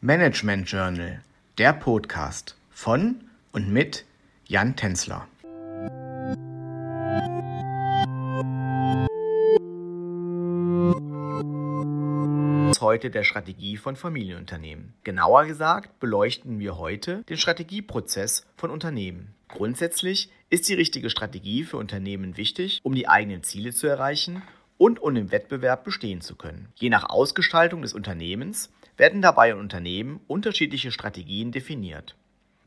Management Journal, der Podcast von und mit Jan Tenzler. heute der Strategie von Familienunternehmen. Genauer gesagt beleuchten wir heute den Strategieprozess von Unternehmen. Grundsätzlich ist die richtige Strategie für Unternehmen wichtig, um die eigenen Ziele zu erreichen und um im Wettbewerb bestehen zu können. Je nach Ausgestaltung des Unternehmens werden dabei in Unternehmen unterschiedliche Strategien definiert.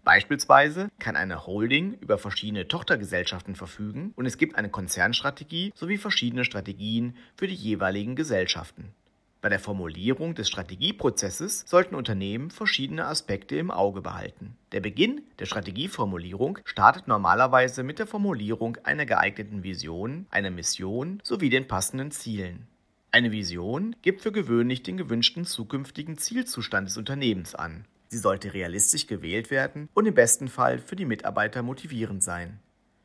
Beispielsweise kann eine Holding über verschiedene Tochtergesellschaften verfügen und es gibt eine Konzernstrategie sowie verschiedene Strategien für die jeweiligen Gesellschaften. Bei der Formulierung des Strategieprozesses sollten Unternehmen verschiedene Aspekte im Auge behalten. Der Beginn der Strategieformulierung startet normalerweise mit der Formulierung einer geeigneten Vision, einer Mission sowie den passenden Zielen. Eine Vision gibt für gewöhnlich den gewünschten zukünftigen Zielzustand des Unternehmens an. Sie sollte realistisch gewählt werden und im besten Fall für die Mitarbeiter motivierend sein.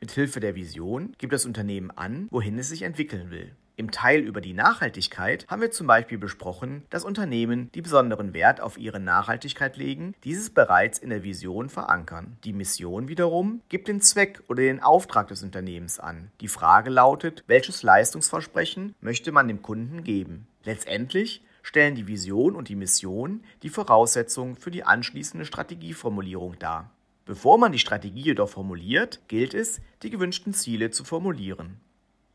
Mithilfe der Vision gibt das Unternehmen an, wohin es sich entwickeln will. Im Teil über die Nachhaltigkeit haben wir zum Beispiel besprochen, dass Unternehmen, die besonderen Wert auf ihre Nachhaltigkeit legen, dieses bereits in der Vision verankern. Die Mission wiederum gibt den Zweck oder den Auftrag des Unternehmens an. Die Frage lautet, welches Leistungsversprechen möchte man dem Kunden geben? Letztendlich stellen die Vision und die Mission die Voraussetzungen für die anschließende Strategieformulierung dar. Bevor man die Strategie jedoch formuliert, gilt es, die gewünschten Ziele zu formulieren.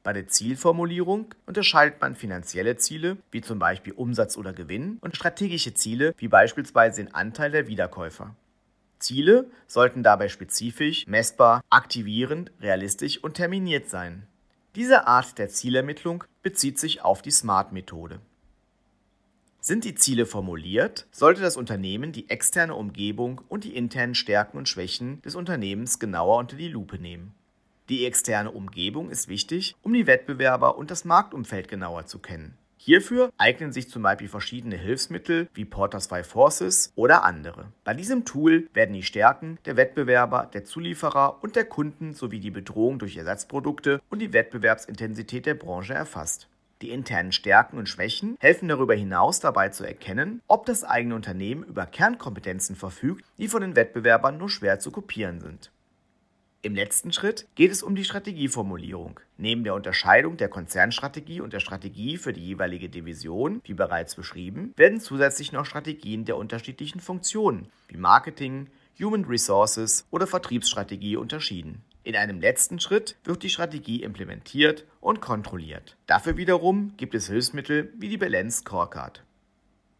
Bei der Zielformulierung unterscheidet man finanzielle Ziele, wie zum Beispiel Umsatz oder Gewinn, und strategische Ziele, wie beispielsweise den Anteil der Wiederkäufer. Ziele sollten dabei spezifisch, messbar, aktivierend, realistisch und terminiert sein. Diese Art der Zielermittlung bezieht sich auf die SMART-Methode. Sind die Ziele formuliert, sollte das Unternehmen die externe Umgebung und die internen Stärken und Schwächen des Unternehmens genauer unter die Lupe nehmen. Die externe Umgebung ist wichtig, um die Wettbewerber und das Marktumfeld genauer zu kennen. Hierfür eignen sich zum Beispiel verschiedene Hilfsmittel wie Porters Five Forces oder andere. Bei diesem Tool werden die Stärken der Wettbewerber, der Zulieferer und der Kunden sowie die Bedrohung durch Ersatzprodukte und die Wettbewerbsintensität der Branche erfasst. Die internen Stärken und Schwächen helfen darüber hinaus dabei zu erkennen, ob das eigene Unternehmen über Kernkompetenzen verfügt, die von den Wettbewerbern nur schwer zu kopieren sind. Im letzten Schritt geht es um die Strategieformulierung. Neben der Unterscheidung der Konzernstrategie und der Strategie für die jeweilige Division, wie bereits beschrieben, werden zusätzlich noch Strategien der unterschiedlichen Funktionen wie Marketing, Human Resources oder Vertriebsstrategie unterschieden. In einem letzten Schritt wird die Strategie implementiert und kontrolliert. Dafür wiederum gibt es Hilfsmittel wie die Balance Scorecard.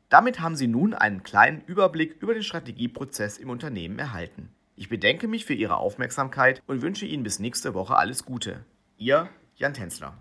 Damit haben Sie nun einen kleinen Überblick über den Strategieprozess im Unternehmen erhalten. Ich bedenke mich für Ihre Aufmerksamkeit und wünsche Ihnen bis nächste Woche alles Gute. Ihr Jan Tänzler.